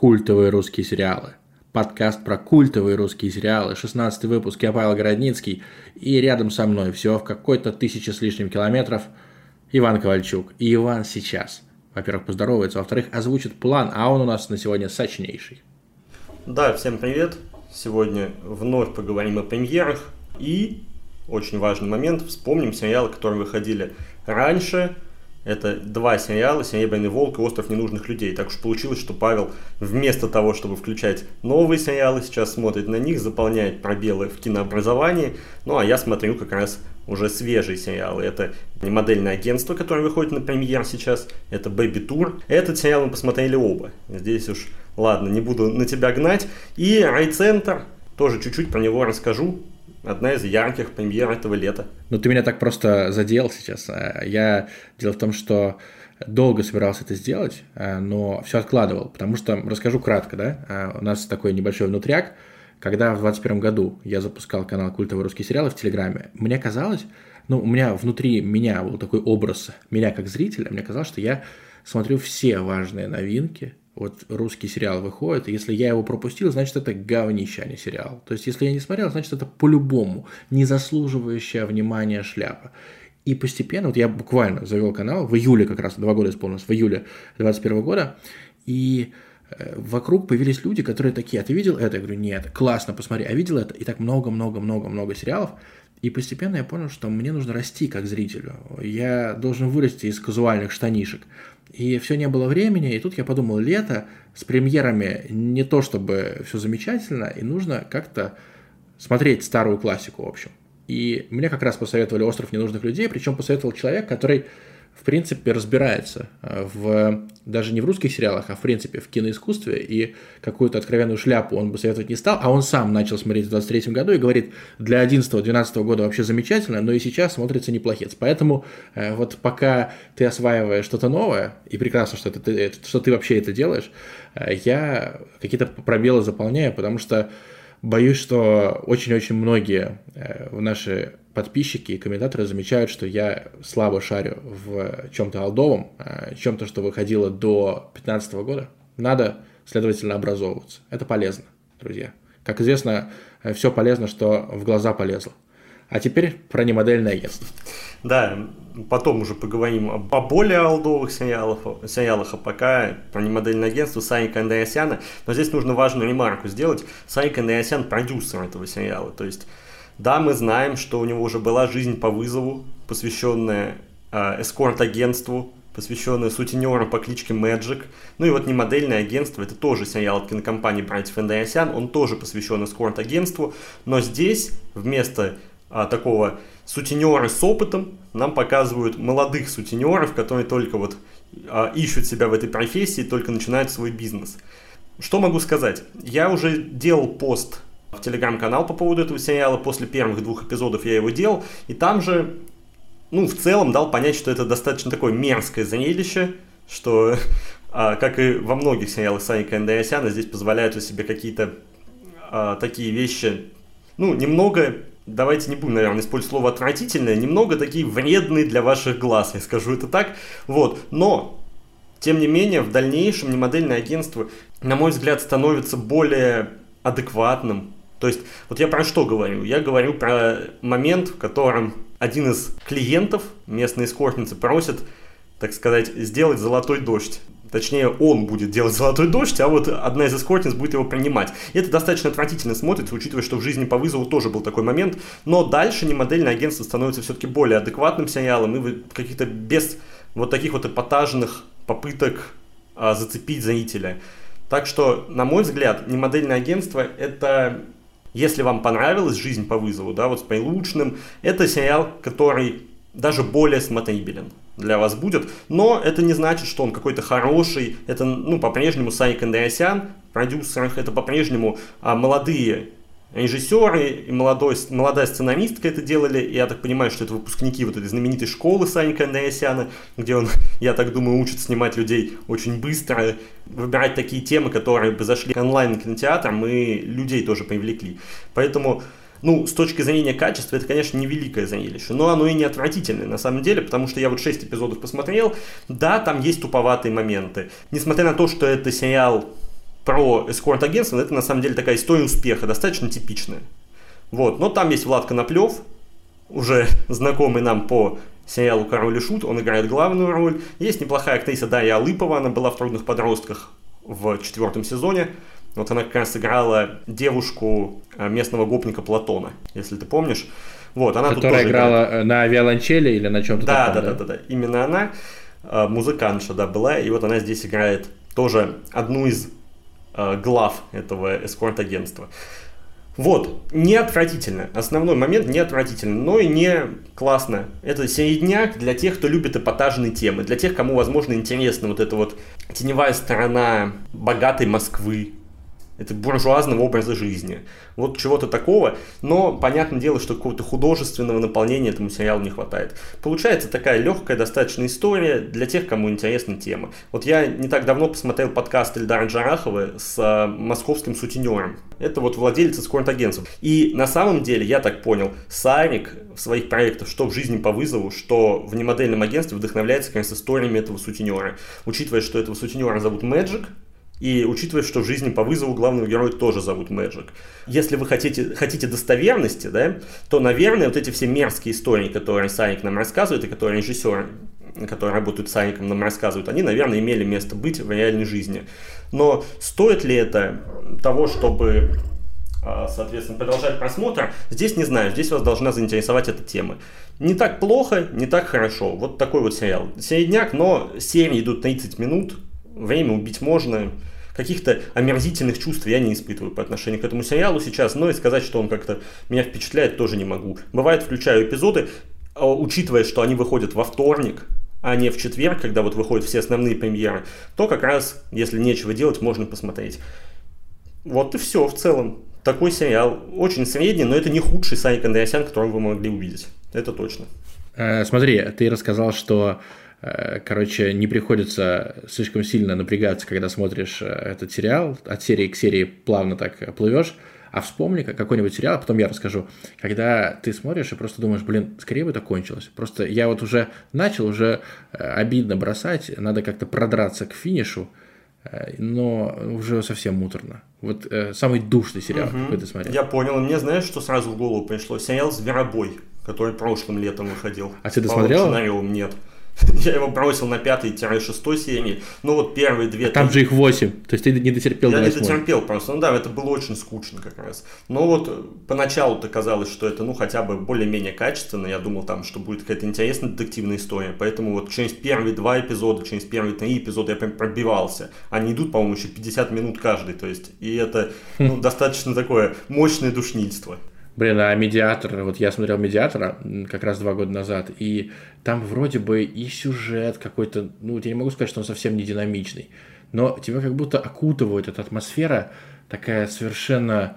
Культовые русские сериалы. Подкаст про культовые русские сериалы. 16 выпуск. Я Павел Городницкий. И рядом со мной всего в какой-то тысяче с лишним километров Иван Ковальчук. И Иван сейчас, во-первых, поздоровается, во-вторых, озвучит план, а он у нас на сегодня сочнейший. Да, всем привет. Сегодня вновь поговорим о премьерах. И очень важный момент, вспомним сериалы, которые выходили раньше – это два сериала «Серебряный волк» и «Остров ненужных людей». Так уж получилось, что Павел вместо того, чтобы включать новые сериалы, сейчас смотрит на них, заполняет пробелы в кинообразовании. Ну, а я смотрю как раз уже свежие сериалы. Это модельное агентство, которое выходит на премьер сейчас, это Baby Tour. Этот сериал мы посмотрели оба. Здесь уж, ладно, не буду на тебя гнать. И Райцентр, тоже чуть-чуть про него расскажу одна из ярких премьер этого лета. Ну, ты меня так просто задел сейчас. А, я... Дело в том, что долго собирался это сделать, а, но все откладывал, потому что, расскажу кратко, да, а, у нас такой небольшой внутряк, когда в 2021 году я запускал канал «Культовые русские сериалы» в Телеграме, мне казалось, ну, у меня внутри меня был такой образ, меня как зрителя, мне казалось, что я смотрю все важные новинки, вот русский сериал выходит, если я его пропустил, значит, это говнище, а не сериал. То есть, если я не смотрел, значит, это по-любому не заслуживающая внимания шляпа. И постепенно, вот я буквально завел канал, в июле как раз, два года исполнилось, в июле 2021 года, и вокруг появились люди, которые такие, а ты видел это? Я говорю, нет, классно, посмотри, а видел это? И так много-много-много-много сериалов, и постепенно я понял, что мне нужно расти как зрителю. Я должен вырасти из казуальных штанишек. И все не было времени, и тут я подумал, лето с премьерами не то чтобы все замечательно, и нужно как-то смотреть старую классику, в общем. И мне как раз посоветовали «Остров ненужных людей», причем посоветовал человек, который в принципе, разбирается э, в, даже не в русских сериалах, а в принципе в киноискусстве, и какую-то откровенную шляпу он бы советовать не стал, а он сам начал смотреть в 23 году и говорит, для 11-12 года вообще замечательно, но и сейчас смотрится неплохец. Поэтому э, вот пока ты осваиваешь что-то новое, и прекрасно, что, ты, что ты вообще это делаешь, э, я какие-то пробелы заполняю, потому что боюсь, что очень-очень многие в наши подписчики и комментаторы замечают, что я слабо шарю в чем-то алдовом, э, чем-то, что выходило до 2015 года. Надо, следовательно, образовываться. Это полезно, друзья. Как известно, э, все полезно, что в глаза полезло. А теперь про немодельное агентство. Да, потом уже поговорим о более алдовых сериалах, сериалах а пока про немодельное агентство Сарика Андреасяна. Но здесь нужно важную ремарку сделать. Сарик Андреасян продюсер этого сериала. То есть да, мы знаем, что у него уже была жизнь по вызову, посвященная э, эскорт-агентству, посвященная сутенеру по кличке Magic. Ну и вот не модельное агентство, это тоже сериал от кинокомпании братьев Андреасян, он тоже посвящен эскорт-агентству, но здесь вместо а, такого сутенера с опытом нам показывают молодых сутенеров, которые только вот а, ищут себя в этой профессии, только начинают свой бизнес. Что могу сказать? Я уже делал пост в телеграм-канал по поводу этого сериала. После первых двух эпизодов я его делал. И там же, ну, в целом дал понять, что это достаточно такое мерзкое зрелище, что, а, как и во многих сериалах Саника Андреасяна, здесь позволяют себе какие-то а, такие вещи, ну, немного давайте не будем, наверное, использовать слово отвратительное, немного такие вредные для ваших глаз, я скажу это так. Вот, но, тем не менее, в дальнейшем немодельное агентство, на мой взгляд, становится более адекватным, то есть, вот я про что говорю? Я говорю про момент, в котором один из клиентов, местные эскортницы, просит, так сказать, сделать золотой дождь. Точнее, он будет делать золотой дождь, а вот одна из эскортниц будет его принимать. И это достаточно отвратительно смотрится, учитывая, что в жизни по вызову тоже был такой момент. Но дальше не модельное агентство становится все-таки более адекватным сериалом и каких-то без вот таких вот эпатажных попыток а, зацепить зрителя. Так что, на мой взгляд, не модельное агентство это если вам понравилась «Жизнь по вызову», да, вот с Прилучным, это сериал, который даже более смотрибелен для вас будет, но это не значит, что он какой-то хороший, это, ну, по-прежнему Сайк Андреасян, продюсер, это по-прежнему а, молодые режиссеры и молодой, молодая сценаристка это делали. Я так понимаю, что это выпускники вот этой знаменитой школы Саника Андреасяна, где он, я так думаю, учит снимать людей очень быстро, выбирать такие темы, которые бы зашли онлайн-кинотеатрам и людей тоже привлекли. Поэтому ну, с точки зрения качества, это, конечно, не великое зрелище, но оно и не отвратительное на самом деле, потому что я вот 6 эпизодов посмотрел, да, там есть туповатые моменты. Несмотря на то, что это сериал про эскорт-агентство, это на самом деле такая история успеха, достаточно типичная. Вот, но там есть Влад Коноплев, уже знакомый нам по сериалу «Король и Шут», он играет главную роль. Есть неплохая актриса Дарья Алыпова, она была в «Трудных подростках» в четвертом сезоне. Вот она как раз играла девушку э, местного гопника Платона, если ты помнишь. Вот, она Которая играла играет. на виолончели или на чем-то да, таком, да, да, да, да, да. Именно она, э, музыкантша, да, была. И вот она здесь играет тоже одну из э, глав этого эскорт-агентства. Вот, не отвратительно. Основной момент не отвратительно, но и не классно. Это середняк для тех, кто любит эпатажные темы, для тех, кому, возможно, интересна вот эта вот теневая сторона богатой Москвы, это буржуазного образа жизни. Вот чего-то такого, но понятное дело, что какого-то художественного наполнения этому сериалу не хватает. Получается такая легкая достаточно история для тех, кому интересна тема. Вот я не так давно посмотрел подкаст Эльдара Джарахова с а, московским сутенером. Это вот владелец эскорт-агентства. И на самом деле, я так понял, Сарик в своих проектах, что в жизни по вызову, что в немодельном агентстве вдохновляется, конечно, историями этого сутенера. Учитывая, что этого сутенера зовут Мэджик, и учитывая, что в жизни по вызову главного героя тоже зовут Мэджик. Если вы хотите, хотите достоверности, да, то, наверное, вот эти все мерзкие истории, которые Сарик нам рассказывает, и которые режиссеры, которые работают с Сариком, нам рассказывают, они, наверное, имели место быть в реальной жизни. Но стоит ли это того, чтобы а, соответственно, продолжать просмотр, здесь не знаю, здесь вас должна заинтересовать эта тема. Не так плохо, не так хорошо. Вот такой вот сериал. Середняк, но серии идут 30 минут, время убить можно, каких-то омерзительных чувств я не испытываю по отношению к этому сериалу сейчас, но и сказать, что он как-то меня впечатляет, тоже не могу. Бывает, включаю эпизоды, а, учитывая, что они выходят во вторник, а не в четверг, когда вот выходят все основные премьеры, то как раз, если нечего делать, можно посмотреть. Вот и все в целом. Такой сериал. Очень средний, но это не худший Сарик Андреасян, которого вы могли увидеть. Это точно. Э, смотри, ты рассказал, что короче, не приходится слишком сильно напрягаться, когда смотришь э, этот сериал, от серии к серии плавно так плывешь, а вспомни какой-нибудь сериал, а потом я расскажу, когда ты смотришь и просто думаешь, блин, скорее бы это кончилось. Просто я вот уже начал, уже э, обидно бросать, надо как-то продраться к финишу, но уже совсем муторно. Вот э, самый душный сериал, угу. какой ты смотрел. Я понял. Мне знаешь, что сразу в голову пришло? Сериал «Зверобой», который прошлым летом выходил. А ты досмотрел? Сценариум нет. Я его бросил на 5-6 серии. Ну вот первые две... А там же их 8, то есть ты не дотерпел Я до не дотерпел просто. Ну да, это было очень скучно как раз. Но вот э, поначалу-то казалось, что это ну хотя бы более-менее качественно. Я думал там, что будет какая-то интересная детективная история. Поэтому вот через первые два эпизода, через первые три эпизода я прям пробивался. Они идут, по-моему, еще 50 минут каждый. То есть, и это ну, достаточно такое мощное душнильство. Блин, а «Медиатор», вот я смотрел «Медиатора» как раз два года назад, и там вроде бы и сюжет какой-то, ну, я не могу сказать, что он совсем не динамичный, но тебя как будто окутывает эта атмосфера такая совершенно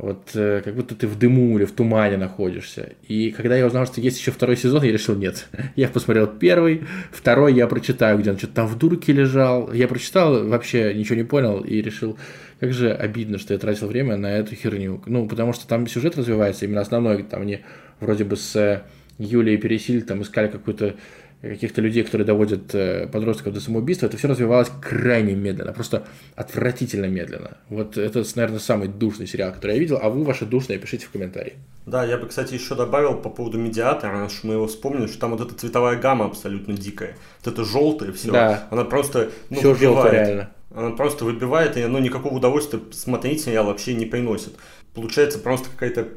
вот э, как будто ты в дыму или в тумане находишься. И когда я узнал, что есть еще второй сезон, я решил, нет. Я посмотрел первый, второй я прочитаю, где он что-то там в дурке лежал. Я прочитал, вообще ничего не понял и решил, как же обидно, что я тратил время на эту херню. Ну, потому что там сюжет развивается, именно основной, там они вроде бы с э, Юлией Пересиль там искали какую-то каких-то людей, которые доводят э, подростков до самоубийства, это все развивалось крайне медленно, просто отвратительно медленно. Вот это, наверное, самый душный сериал, который я видел, а вы ваши душные пишите в комментарии. Да, я бы, кстати, еще добавил по поводу медиатора, что мы его вспомнили, что там вот эта цветовая гамма абсолютно дикая. Вот это желтое все, да. она просто ну, все выбивает. Желтое, реально. Она просто выбивает, и оно никакого удовольствия смотреть сериал вообще не приносит. Получается просто какая-то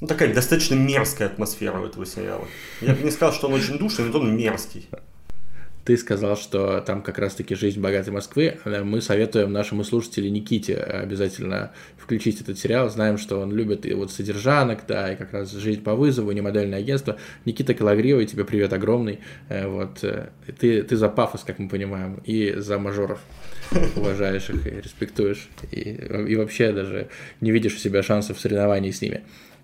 ну, такая достаточно мерзкая атмосфера у этого сериала. Я бы не сказал, что он очень душный, но он мерзкий. Ты сказал, что там как раз-таки «Жизнь богатой Москвы». Мы советуем нашему слушателю Никите обязательно включить этот сериал. Знаем, что он любит и вот содержанок, да, и как раз «Жизнь по вызову», не модельное агентство. Никита Калагривый, тебе привет огромный. Э, вот, э, ты, ты за пафос, как мы понимаем, и за мажоров уважаешь их и респектуешь. И, и вообще даже не видишь у себя шансов в соревновании с ними.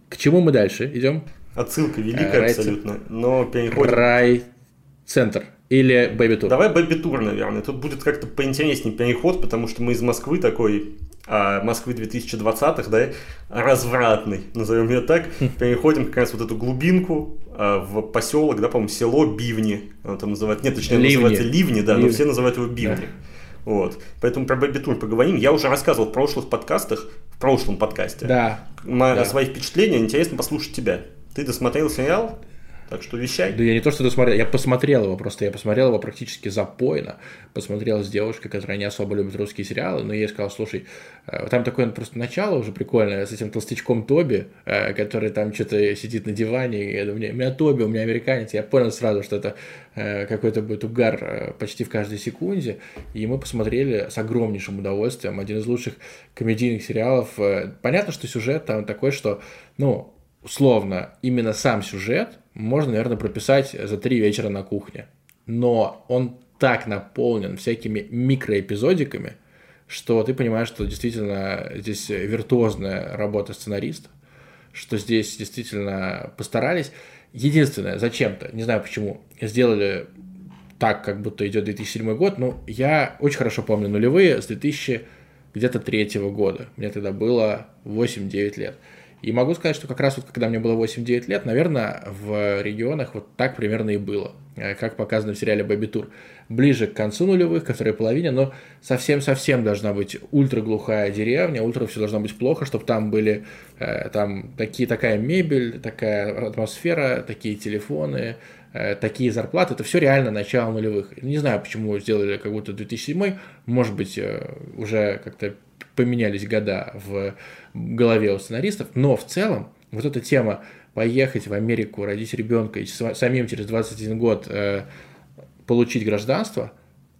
К чему мы дальше идем? Отсылка великая Рай абсолютно, но переходим... Рай-центр или Бэби Тур? Давай Бэби Тур, наверное. Тут будет как-то поинтереснее переход, потому что мы из Москвы такой, а, Москвы 2020-х, да, развратный, назовем ее так, переходим как раз вот эту глубинку а, в поселок, да, по-моему, село Бивни, оно там называют, нет, точнее, Ливни. называется Ливни, да, Ливни. но все называют его Бивни. Да. Вот. Поэтому про Бэби Тур поговорим. Я уже рассказывал в прошлых подкастах, в прошлом подкасте. Да. да. Свои впечатления. Интересно послушать тебя. Ты досмотрел сериал? Так что вещай. Да я не то, что досмотрел, я посмотрел его просто, я посмотрел его практически запойно, посмотрел с девушкой, которая не особо любит русские сериалы, но ей сказал, слушай, э, там такое просто начало уже прикольное, с этим толстячком Тоби, э, который там что-то сидит на диване, и я думаю, у меня Тоби, у меня американец, я понял сразу, что это э, какой-то будет угар почти в каждой секунде, и мы посмотрели с огромнейшим удовольствием, один из лучших комедийных сериалов. Понятно, что сюжет там такой, что, ну, условно, именно сам сюжет можно, наверное, прописать за три вечера на кухне. Но он так наполнен всякими микроэпизодиками, что ты понимаешь, что действительно здесь виртуозная работа сценариста, что здесь действительно постарались. Единственное, зачем-то, не знаю почему, сделали так, как будто идет 2007 год, но я очень хорошо помню нулевые с 2000 где-то третьего года. Мне тогда было 8-9 лет. И могу сказать, что как раз вот когда мне было 8-9 лет, наверное, в регионах вот так примерно и было, э, как показано в сериале «Бэби Тур». Ближе к концу нулевых, ко второй половине, но совсем-совсем должна быть ультраглухая деревня, ультра все должно быть плохо, чтобы там были э, там такие, такая мебель, такая атмосфера, такие телефоны, э, такие зарплаты. Это все реально начало нулевых. Не знаю, почему сделали как будто 2007, может быть, уже как-то поменялись года в голове у сценаристов, но в целом вот эта тема поехать в Америку, родить ребенка и самим через 21 год э, получить гражданство,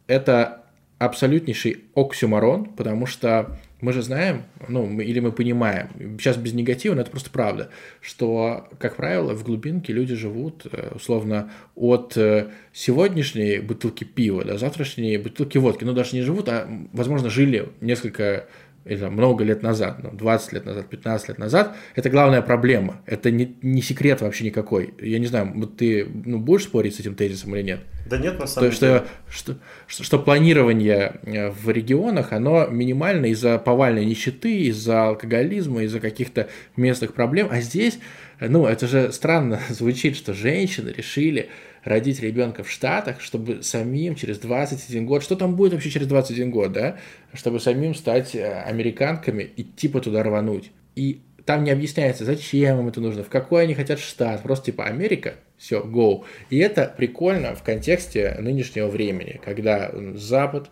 это абсолютнейший оксюмарон, потому что мы же знаем, ну, мы, или мы понимаем, сейчас без негатива, но это просто правда, что, как правило, в глубинке люди живут, э, условно, от э, сегодняшней бутылки пива до завтрашней бутылки водки. Ну, даже не живут, а, возможно, жили несколько или много лет назад, ну, 20 лет назад, 15 лет назад, это главная проблема. Это не, не секрет вообще никакой. Я не знаю, вот ты ну, будешь спорить с этим тезисом или нет? Да нет, на самом То, деле. Что, что, что, что планирование э, в регионах, оно минимально из-за повальной нищеты, из-за алкоголизма, из-за каких-то местных проблем. А здесь, ну, это же странно звучит, что женщины решили родить ребенка в Штатах, чтобы самим через 21 год, что там будет вообще через 21 год, да, чтобы самим стать э, американками и типа туда рвануть. И там не объясняется, зачем им это нужно, в какой они хотят штат, просто типа Америка, все, go. И это прикольно в контексте нынешнего времени, когда Запад,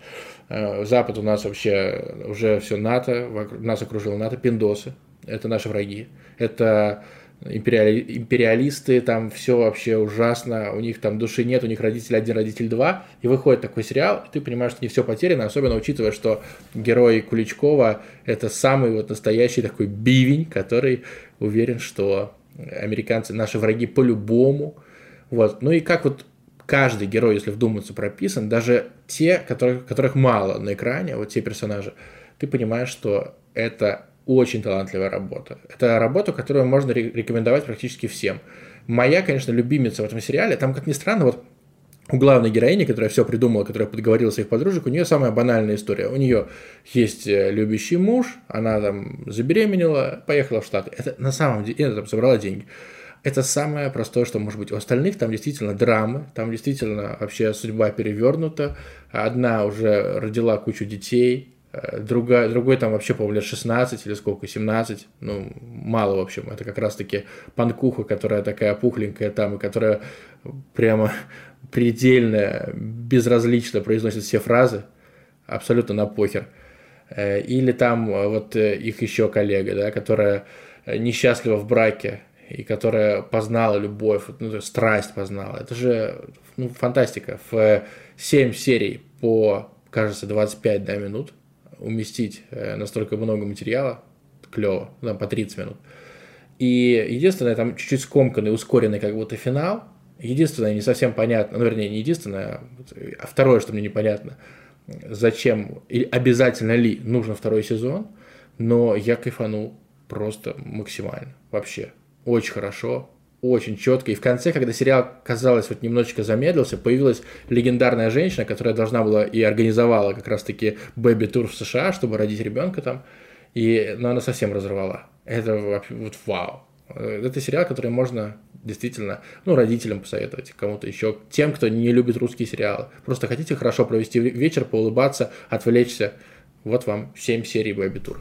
э, Запад у нас вообще уже все НАТО, нас окружил НАТО, пиндосы, это наши враги, это империали, империалисты, там все вообще ужасно, у них там души нет, у них родитель один, родитель два, и выходит такой сериал, и ты понимаешь, что не все потеряно, особенно учитывая, что герой Куличкова это самый вот настоящий такой бивень, который уверен, что американцы наши враги по-любому, вот, ну и как вот каждый герой, если вдуматься, прописан, даже те, которых, которых мало на экране, вот те персонажи, ты понимаешь, что это очень талантливая работа. Это работа, которую можно рекомендовать практически всем. Моя, конечно, любимица в этом сериале, там, как ни странно, вот у главной героини, которая все придумала, которая подговорила своих подружек, у нее самая банальная история. У нее есть э, любящий муж, она там забеременела, поехала в Штаты. Это на самом деле, она там собрала деньги. Это самое простое, что может быть. У остальных там действительно драмы, там действительно вообще судьба перевернута. Одна уже родила кучу детей, другая, другой там вообще, по-моему, лет 16 или сколько, 17, ну, мало, в общем, это как раз-таки панкуха, которая такая пухленькая там, и которая прямо предельно безразлично произносит все фразы, абсолютно на похер. Э, или там э, вот их еще коллега, да, которая несчастлива в браке, и которая познала любовь, ну, страсть познала. Это же ну, фантастика. В 7 серий по, кажется, 25 да, минут – уместить э, настолько много материала, клево, там по 30 минут. И единственное, там чуть-чуть скомканный, ускоренный как будто финал. Единственное, не совсем понятно, ну, вернее, не единственное, а второе, что мне непонятно, зачем, и обязательно ли нужен второй сезон, но я кайфанул просто максимально, вообще. Очень хорошо, очень четко. И в конце, когда сериал, казалось, вот немножечко замедлился, появилась легендарная женщина, которая должна была и организовала как раз-таки бэби-тур в США, чтобы родить ребенка там. И, но она совсем разорвала. Это вообще вот вау. Э, это сериал, который можно действительно, ну, родителям посоветовать, кому-то еще, тем, кто не любит русские сериалы. Просто хотите хорошо провести вечер, поулыбаться, отвлечься. Вот вам 7 серий Baby Tour.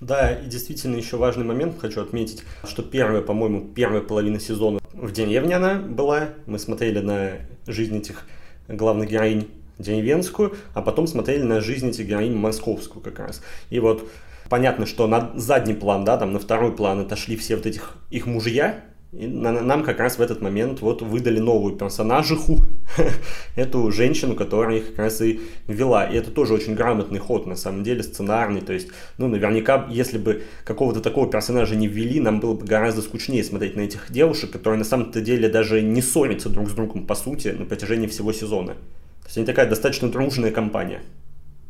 Да, и действительно еще важный момент хочу отметить, что первая, по-моему, первая половина сезона в деревне она была. Мы смотрели на жизнь этих главных героинь деревенскую, а потом смотрели на жизнь этих героинь московскую как раз. И вот понятно, что на задний план, да, там на второй план отошли все вот этих их мужья, и нам как раз в этот момент вот выдали новую персонажиху, эту женщину, которая их как раз и вела. И это тоже очень грамотный ход, на самом деле, сценарный. То есть, ну, наверняка, если бы какого-то такого персонажа не ввели, нам было бы гораздо скучнее смотреть на этих девушек, которые на самом-то деле даже не ссорятся друг с другом, по сути, на протяжении всего сезона. То есть они такая достаточно дружная компания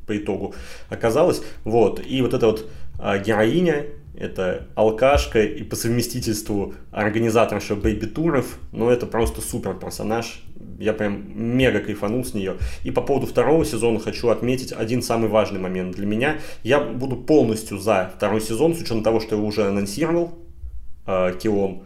по итогу оказалась. Вот. И вот эта вот а, героиня, это алкашка и по совместительству организаторша бэйби-туров, ну это просто супер персонаж, я прям мега кайфанул с нее. И по поводу второго сезона хочу отметить один самый важный момент для меня. Я буду полностью за второй сезон, с учетом того, что я уже анонсировал э, Килом.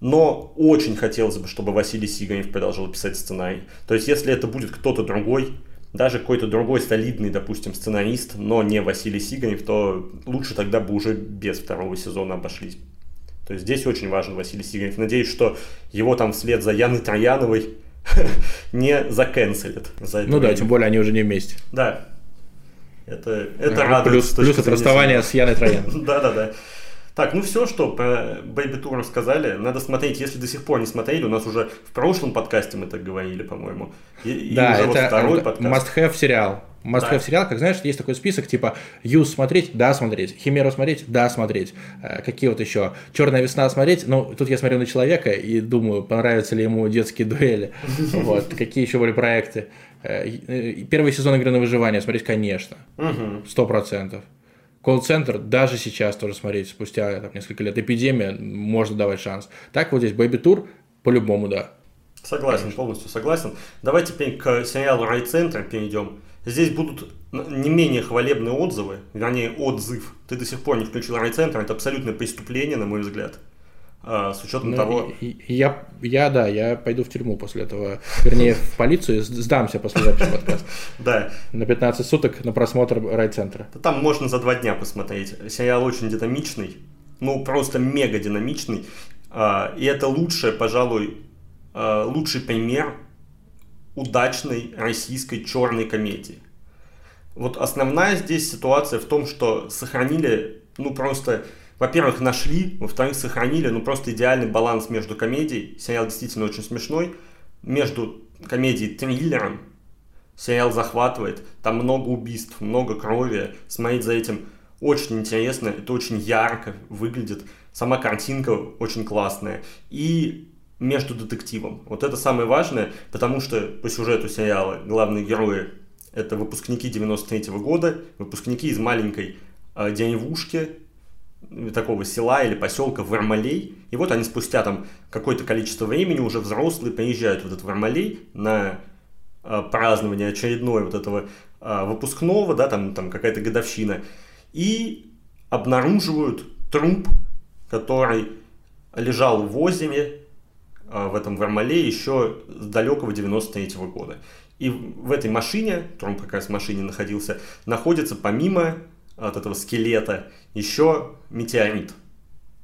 Но очень хотелось бы, чтобы Василий Сиганев продолжил писать сценарий. То есть, если это будет кто-то другой, даже какой-то другой солидный, допустим, сценарист, но не Василий Сиганев, то лучше тогда бы уже без второго сезона обошлись. То есть здесь очень важен Василий Сиганев. Надеюсь, что его там вслед за Яной Трояновой не заканцелят. За ну да, тем более они уже не вместе. Да. Это, это радует. Плюс, плюс это расставание с Яной Трояновой. Да-да-да. Так, ну все, что про Baby Tour рассказали. Надо смотреть, если до сих пор не смотрели. У нас уже в прошлом подкасте мы так говорили, по-моему. И, да, и уже это второй подкаст. must-have сериал. Must да. have сериал, как знаешь, есть такой список, типа Юз смотреть, да, смотреть, Химеру смотреть, да, смотреть. Э, какие вот еще? Черная весна смотреть. Ну, тут я смотрю на человека и думаю, понравятся ли ему детские дуэли. Вот, какие еще были проекты. Э, э, первый сезон игры на выживание смотреть, конечно. Сто процентов. Колл-центр даже сейчас тоже смотреть, спустя там, несколько лет эпидемия, можно давать шанс. Так вот здесь Tour по-любому, да. Согласен, Конечно. полностью согласен. Давай теперь к сериалу Райцентр перейдем. Здесь будут не менее хвалебные отзывы, вернее отзыв. Ты до сих пор не включил Райцентр, это абсолютное преступление, на мой взгляд. А, с учетом ну, того... Я, я, да, я пойду в тюрьму после этого, вернее, в полицию, сдамся после записи подкаста. Да. На 15 суток на просмотр райцентра. Там можно за два дня посмотреть. Сериал очень динамичный, ну, просто мега динамичный. А, и это лучшее, пожалуй, а, лучший пример удачной российской черной комедии. Вот основная здесь ситуация в том, что сохранили, ну, просто во-первых, нашли, во-вторых, сохранили, ну, просто идеальный баланс между комедией, сериал действительно очень смешной, между комедией триллером, сериал захватывает, там много убийств, много крови, смотреть за этим очень интересно, это очень ярко выглядит, сама картинка очень классная, и между детективом. Вот это самое важное, потому что по сюжету сериала главные герои это выпускники 93 -го года, выпускники из маленькой э, деревушки, такого села или поселка Вармалей. И вот они спустя там какое-то количество времени уже взрослые приезжают в этот Вармалей на э, празднование очередное вот этого э, выпускного, да, там, там какая-то годовщина, и обнаруживают труп, который лежал в озере э, в этом Вармале еще с далекого 93 -го года. И в этой машине, труп как раз в машине находился, находится помимо от этого скелета еще метеорит.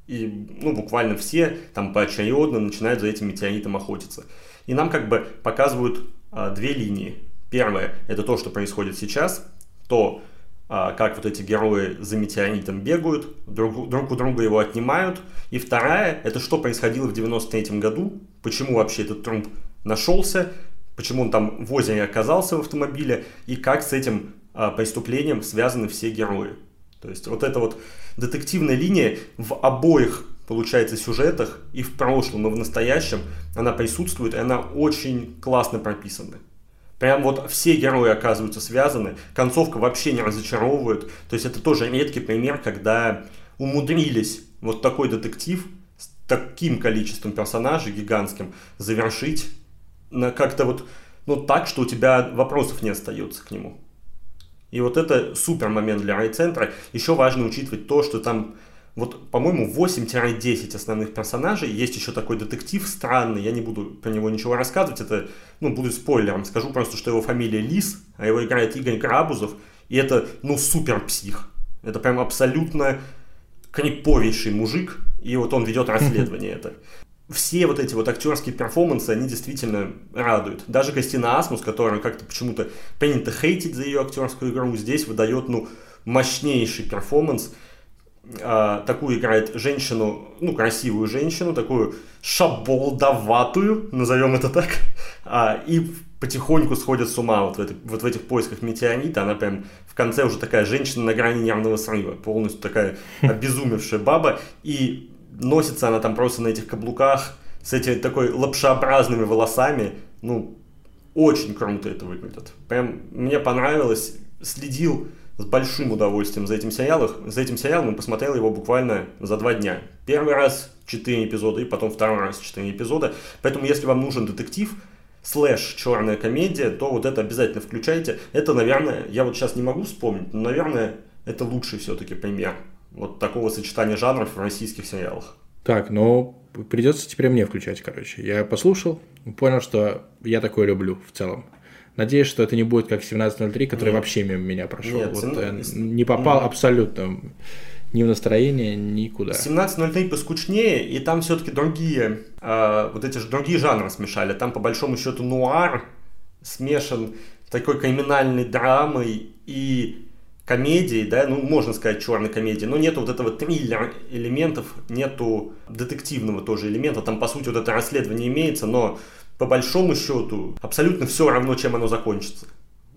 И ну, буквально все там поочередно начинают за этим метеоритом охотиться. И нам как бы показывают а, две линии. Первое – это то, что происходит сейчас, то, а, как вот эти герои за метеоритом бегают, друг, друг у друга его отнимают. И вторая – это что происходило в 93 году, почему вообще этот труп нашелся, почему он там в озере оказался в автомобиле, и как с этим преступлением связаны все герои. То есть вот эта вот детективная линия в обоих, получается, сюжетах, и в прошлом, и в настоящем, она присутствует, и она очень классно прописана. Прям вот все герои оказываются связаны, концовка вообще не разочаровывает. То есть это тоже редкий пример, когда умудрились вот такой детектив с таким количеством персонажей гигантским завершить на как-то вот ну так, что у тебя вопросов не остается к нему. И вот это супер момент для райцентра. Еще важно учитывать то, что там вот, по-моему, 8-10 основных персонажей. Есть еще такой детектив странный, я не буду про него ничего рассказывать, это, ну, будет спойлером. Скажу просто, что его фамилия Лис, а его играет Игорь Грабузов, и это, ну, супер псих. Это прям абсолютно криповейший мужик, и вот он ведет расследование это. Все вот эти вот актерские перформансы, они действительно радуют. Даже Кристина Асмус, которая как-то почему-то принято хейтить за ее актерскую игру, здесь выдает, ну, мощнейший перформанс. А, такую играет женщину, ну, красивую женщину, такую шаболдоватую, назовем это так, а, и потихоньку сходит с ума вот в, этой, вот в этих поисках метеорита. Она прям в конце уже такая женщина на грани нервного срыва, полностью такая обезумевшая баба. И носится она там просто на этих каблуках с этими такой лапшеобразными волосами. Ну, очень круто это выглядит. Прям мне понравилось. Следил с большим удовольствием за этим сериалом. За этим сериалом и посмотрел его буквально за два дня. Первый раз 4 эпизода и потом второй раз 4 эпизода. Поэтому, если вам нужен детектив, слэш черная комедия, то вот это обязательно включайте. Это, наверное, я вот сейчас не могу вспомнить, но, наверное, это лучший все-таки пример вот такого сочетания жанров в российских сериалах. Так, ну, придется теперь мне включать, короче. Я послушал, понял, что я такое люблю в целом. Надеюсь, что это не будет как 17.03, который Нет. вообще мимо меня прошел. Нет, вот, 17... Э, не попал Нет. абсолютно ни в настроение, никуда. 17.03 поскучнее, и там все-таки другие, э, вот эти же другие жанры смешали. Там, по большому счету, нуар смешан такой криминальной драмой и комедией, да, ну, можно сказать, черной комедии, но нету вот этого триллера элементов, нету детективного тоже элемента. Там, по сути, вот это расследование имеется, но по большому счету абсолютно все равно, чем оно закончится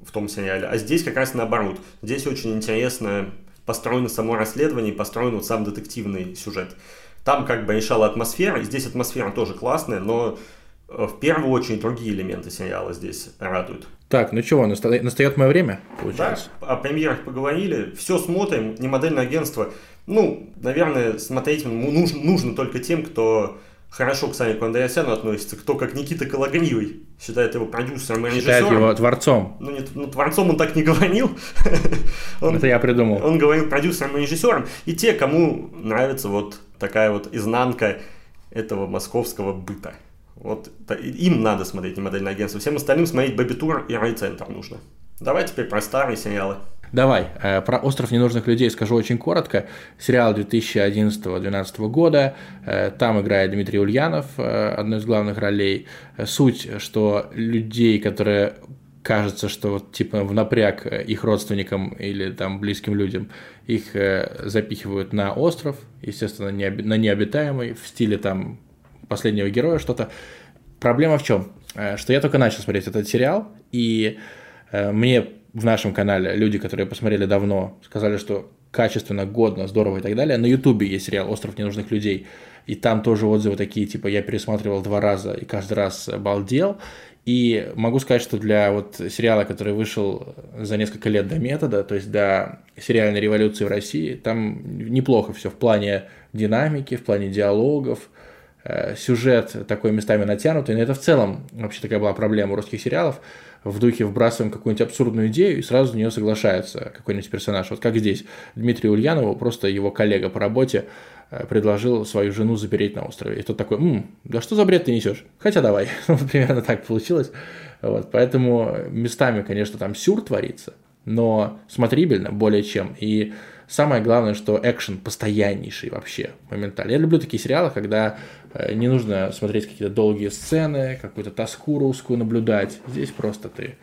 в том сериале. А здесь как раз наоборот. Здесь очень интересно построено само расследование, построен вот сам детективный сюжет. Там как бы решала атмосфера, здесь атмосфера тоже классная, но в первую очередь другие элементы сериала здесь радуют. Так, ну чего, настает мое время, получается? Да, о премьерах поговорили, все смотрим, не модельное агентство. Ну, наверное, смотреть нужно, нужно только тем, кто хорошо к Санику Андреасяну относится, кто как Никита Кологривый считает его продюсером и режиссером. Считает его творцом. Ну, нет, ну, творцом он так не говорил. он, Это я придумал. Он говорил продюсером и режиссером. И те, кому нравится вот такая вот изнанка этого московского быта. Вот им надо смотреть не модельное агентство. Всем остальным смотреть Бэби Тур и Райцентр нужно. Давай теперь про старые сериалы. Давай, э, про «Остров ненужных людей» скажу очень коротко. Сериал 2011-2012 года, э, там играет Дмитрий Ульянов, э, одной из главных ролей. Суть, что людей, которые кажется, что вот типа в напряг их родственникам или там близким людям их запихивают на остров, естественно, на необитаемый, в стиле там последнего героя что-то. Проблема в чем? Что я только начал смотреть этот сериал, и мне в нашем канале люди, которые посмотрели давно, сказали, что качественно, годно, здорово и так далее. На Ютубе есть сериал «Остров ненужных людей», и там тоже отзывы такие, типа, я пересматривал два раза и каждый раз балдел. И могу сказать, что для вот сериала, который вышел за несколько лет до метода, то есть до сериальной революции в России, там неплохо все в плане динамики, в плане диалогов, э, сюжет такой местами натянутый, но это в целом вообще такая была проблема у русских сериалов, в духе вбрасываем какую-нибудь абсурдную идею и сразу на нее соглашается какой-нибудь персонаж. Вот как здесь Дмитрию Ульянову, просто его коллега по работе, э, предложил свою жену запереть на острове. И тот такой, М, да что за бред ты несешь? Хотя давай. вот примерно так получилось. Вот, поэтому местами, конечно, там сюр творится, но смотрибельно более чем. И самое главное, что экшен постояннейший вообще, моментально. Я люблю такие сериалы, когда Э, не нужно смотреть какие-то долгие сцены, какую-то тоску русскую наблюдать. Здесь просто ты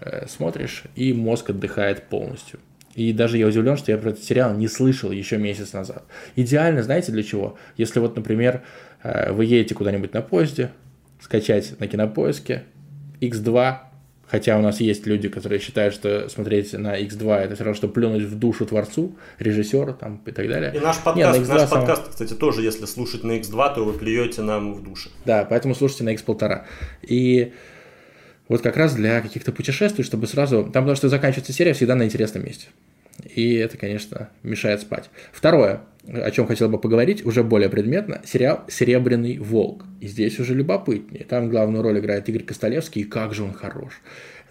э, смотришь, и мозг отдыхает полностью. И даже я удивлен, что я про этот сериал не слышал еще месяц назад. Идеально, знаете, для чего? Если вот, например, э, вы едете куда-нибудь на поезде, скачать на кинопоиске X2 Хотя у нас есть люди, которые считают, что смотреть на X2 это все равно, что плюнуть в душу творцу, режиссеру там, и так далее. И наш подкаст, Нет, наш сам... подкаст, кстати, тоже, если слушать на X2, то вы плюете нам в душе. Да, поэтому слушайте на X1,5. И вот как раз для каких-то путешествий, чтобы сразу... Там, потому что заканчивается серия всегда на интересном месте. И это, конечно, мешает спать. Второе, о чем хотел бы поговорить, уже более предметно, сериал «Серебряный волк». И здесь уже любопытнее. Там главную роль играет Игорь Костолевский, и как же он хорош.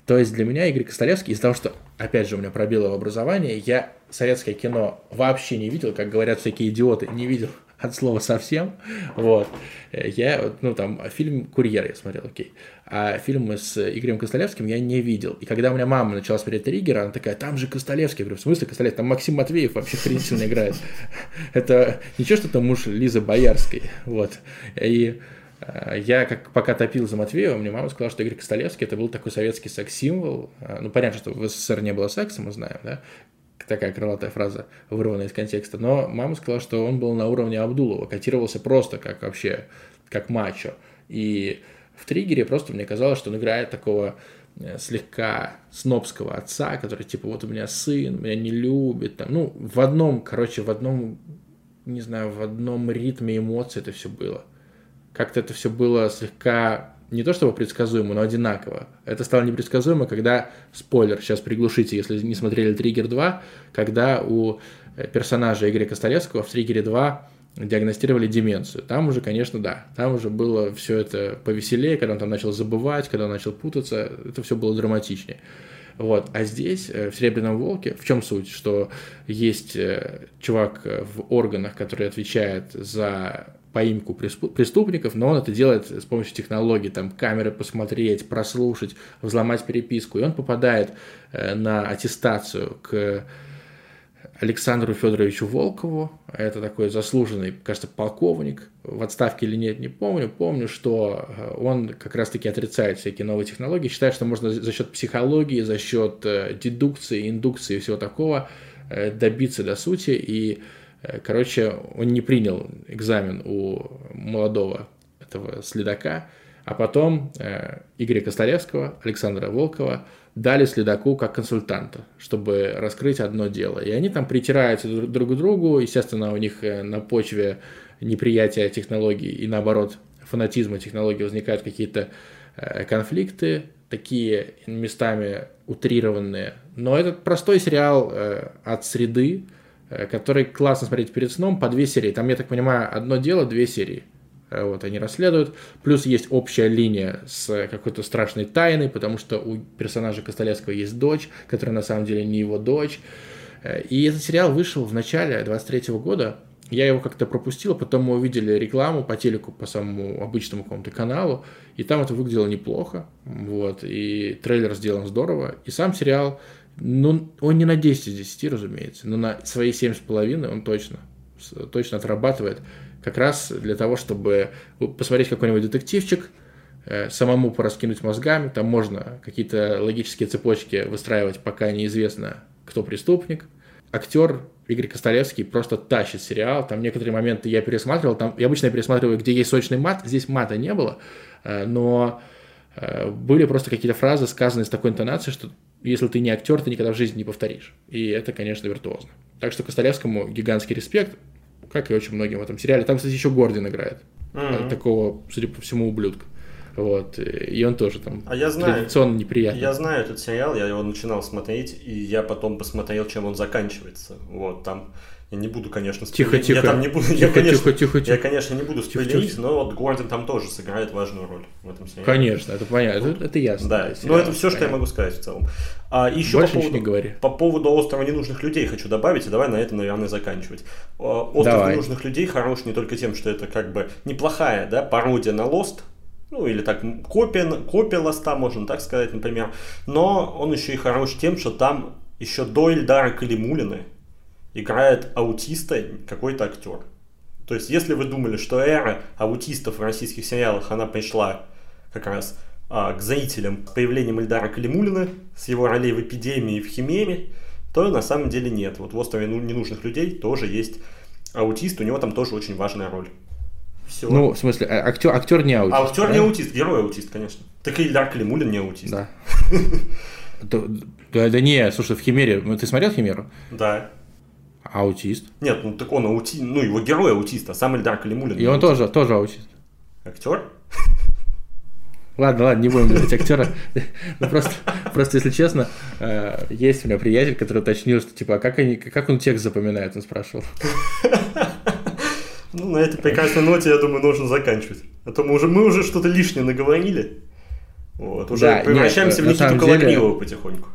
То есть для меня Игорь Костолевский, из-за того, что, опять же, у меня пробило образование, я советское кино вообще не видел, как говорят всякие идиоты, не видел от слова совсем. Вот. Я, ну, там, фильм «Курьер» я смотрел, окей. А фильмы с Игорем Костолевским я не видел. И когда у меня мама начала смотреть «Триггер», она такая, там же Костолевский. Я говорю, в смысле Костолевский? Там Максим Матвеев вообще хренительно играет. Это ничего, что это муж Лизы Боярской. Вот. И э, я как пока топил за Матвеева, мне мама сказала, что Игорь Костолевский это был такой советский секс-символ. Э, ну, понятно, что в СССР не было секса, мы знаем, да, такая крылатая фраза, вырванная из контекста, но мама сказала, что он был на уровне Абдулова, котировался просто как вообще, как мачо. И в триггере просто мне казалось, что он играет такого э, слегка снобского отца, который типа вот у меня сын, меня не любит, там, ну, в одном, короче, в одном, не знаю, в одном ритме эмоций это все было. Как-то это все было слегка не то чтобы предсказуемо, но одинаково. Это стало непредсказуемо, когда, спойлер, сейчас приглушите, если не смотрели «Триггер 2», когда у э, персонажа Игоря Костолевского в «Триггере 2» диагностировали деменцию. Там уже, конечно, да, там уже было все это повеселее, когда он там начал забывать, когда он начал путаться, это все было драматичнее. Вот. А здесь, э, в «Серебряном волке», в чем суть? Что есть э, чувак в органах, который отвечает за поимку преступников, но он это делает с помощью технологий, там, камеры посмотреть, прослушать, взломать переписку, и он попадает э, на аттестацию к Александру Федоровичу Волкову, это такой заслуженный, кажется, полковник, в отставке или нет, не помню, помню, что э, он как раз-таки отрицает всякие новые технологии, считает, что можно за счет психологии, за счет э, дедукции, индукции и всего такого добиться до сути, и короче, он не принял экзамен у молодого этого следака, а потом э, Игоря Костолевского, Александра Волкова дали следаку как консультанта, чтобы раскрыть одно дело. И они там притираются друг к другу, естественно, у них э, на почве неприятия технологий и наоборот фанатизма технологий возникают какие-то конфликты, такие местами утрированные. Но этот простой сериал от среды, Э, который классно смотреть перед сном, по две серии. Там, я так понимаю, одно дело, две серии. Э, вот они расследуют. Плюс есть общая линия с какой-то страшной тайной, потому что у персонажа Костолевского есть дочь, которая на самом деле не его дочь. Э, и этот сериал вышел в начале 23 года. Я его как-то пропустил, потом мы увидели рекламу по телеку, по самому обычному какому-то каналу, и там это выглядело неплохо, вот, и трейлер сделан здорово, и сам сериал ну, он не на 10 из 10, разумеется, но на свои 7,5 он точно, точно отрабатывает. Как раз для того, чтобы посмотреть какой-нибудь детективчик, э, самому пораскинуть мозгами, там можно какие-то логические цепочки выстраивать, пока неизвестно, кто преступник. Актер Игорь Костолевский просто тащит сериал, там некоторые моменты я пересматривал, там я обычно пересматриваю, где есть сочный мат, здесь мата не было, э, но э, были просто какие-то фразы, сказанные с такой интонацией, что если ты не актер, ты никогда в жизни не повторишь. И это, конечно, виртуозно. Так что Костолевскому гигантский респект, как и очень многим в этом сериале. Там, кстати, еще Гордин играет. Mm-hmm. Такого, судя по всему, ублюдка. Вот. И он тоже там а я знаю, традиционно неприятный. Я знаю этот сериал, я его начинал смотреть, и я потом посмотрел, чем он заканчивается. Вот, там я не буду, конечно, спойлерить. Тихо, тихо. Я там не буду, тихо, я, конечно, тихо, тихо, тихо. Я, конечно, не буду спойлерить, но вот Гордон там тоже сыграет важную роль в этом сериале. Конечно, это понятно, это, это ясно. Да, но это все, понятно. что я могу сказать в целом. А еще Больше по поводу, не говори. по поводу острова ненужных людей хочу добавить, и давай на этом, наверное, заканчивать. А, остров давай. ненужных людей хорош не только тем, что это как бы неплохая да, пародия на Lost, ну или так копия, копия лоста, можно так сказать, например. Но он еще и хорош тем, что там еще до Ильдара Калимулина играет аутиста какой-то актер. То есть, если вы думали, что эра аутистов в российских сериалах, она пришла как раз а, к зрителям с появлением Эльдара Калимулина, с его ролей в «Эпидемии» и в «Химере», то на самом деле нет. Вот в «Острове ну, ненужных людей» тоже есть аутист, у него там тоже очень важная роль. Все. Ну, в смысле, а, актер, актер не аутист. А актер да? не аутист, герой аутист, конечно. Так и Ильдар Калимулин не аутист. Да. Да, да не, слушай, в Химере, ты смотрел Химеру? Да. Аутист. Нет, ну так он аутист, ну его герой аутист, а сам Эльдар Калимулин. И он аутист. тоже, тоже аутист. Актер? Ладно, ладно, не будем говорить актера. Ну, просто, просто, если честно, э, есть у меня приятель, который уточнил, что типа, а как, они, как он текст запоминает, он спрашивал. Ну, на этой прекрасной ноте, я думаю, нужно заканчивать. А то мы уже, мы уже что-то лишнее наговорили. Вот, уже да, превращаемся нет, в Никиту Кологривого потихоньку.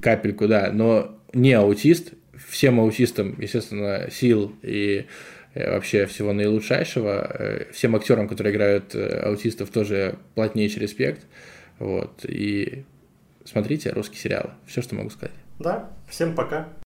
Капельку, да, но не аутист. Всем аутистам, естественно, сил и э, вообще всего наилучшего. Э, всем актерам, которые играют э, аутистов, тоже плотнейший респект. Вот. И смотрите русские сериалы. Все, что могу сказать. Да, всем пока.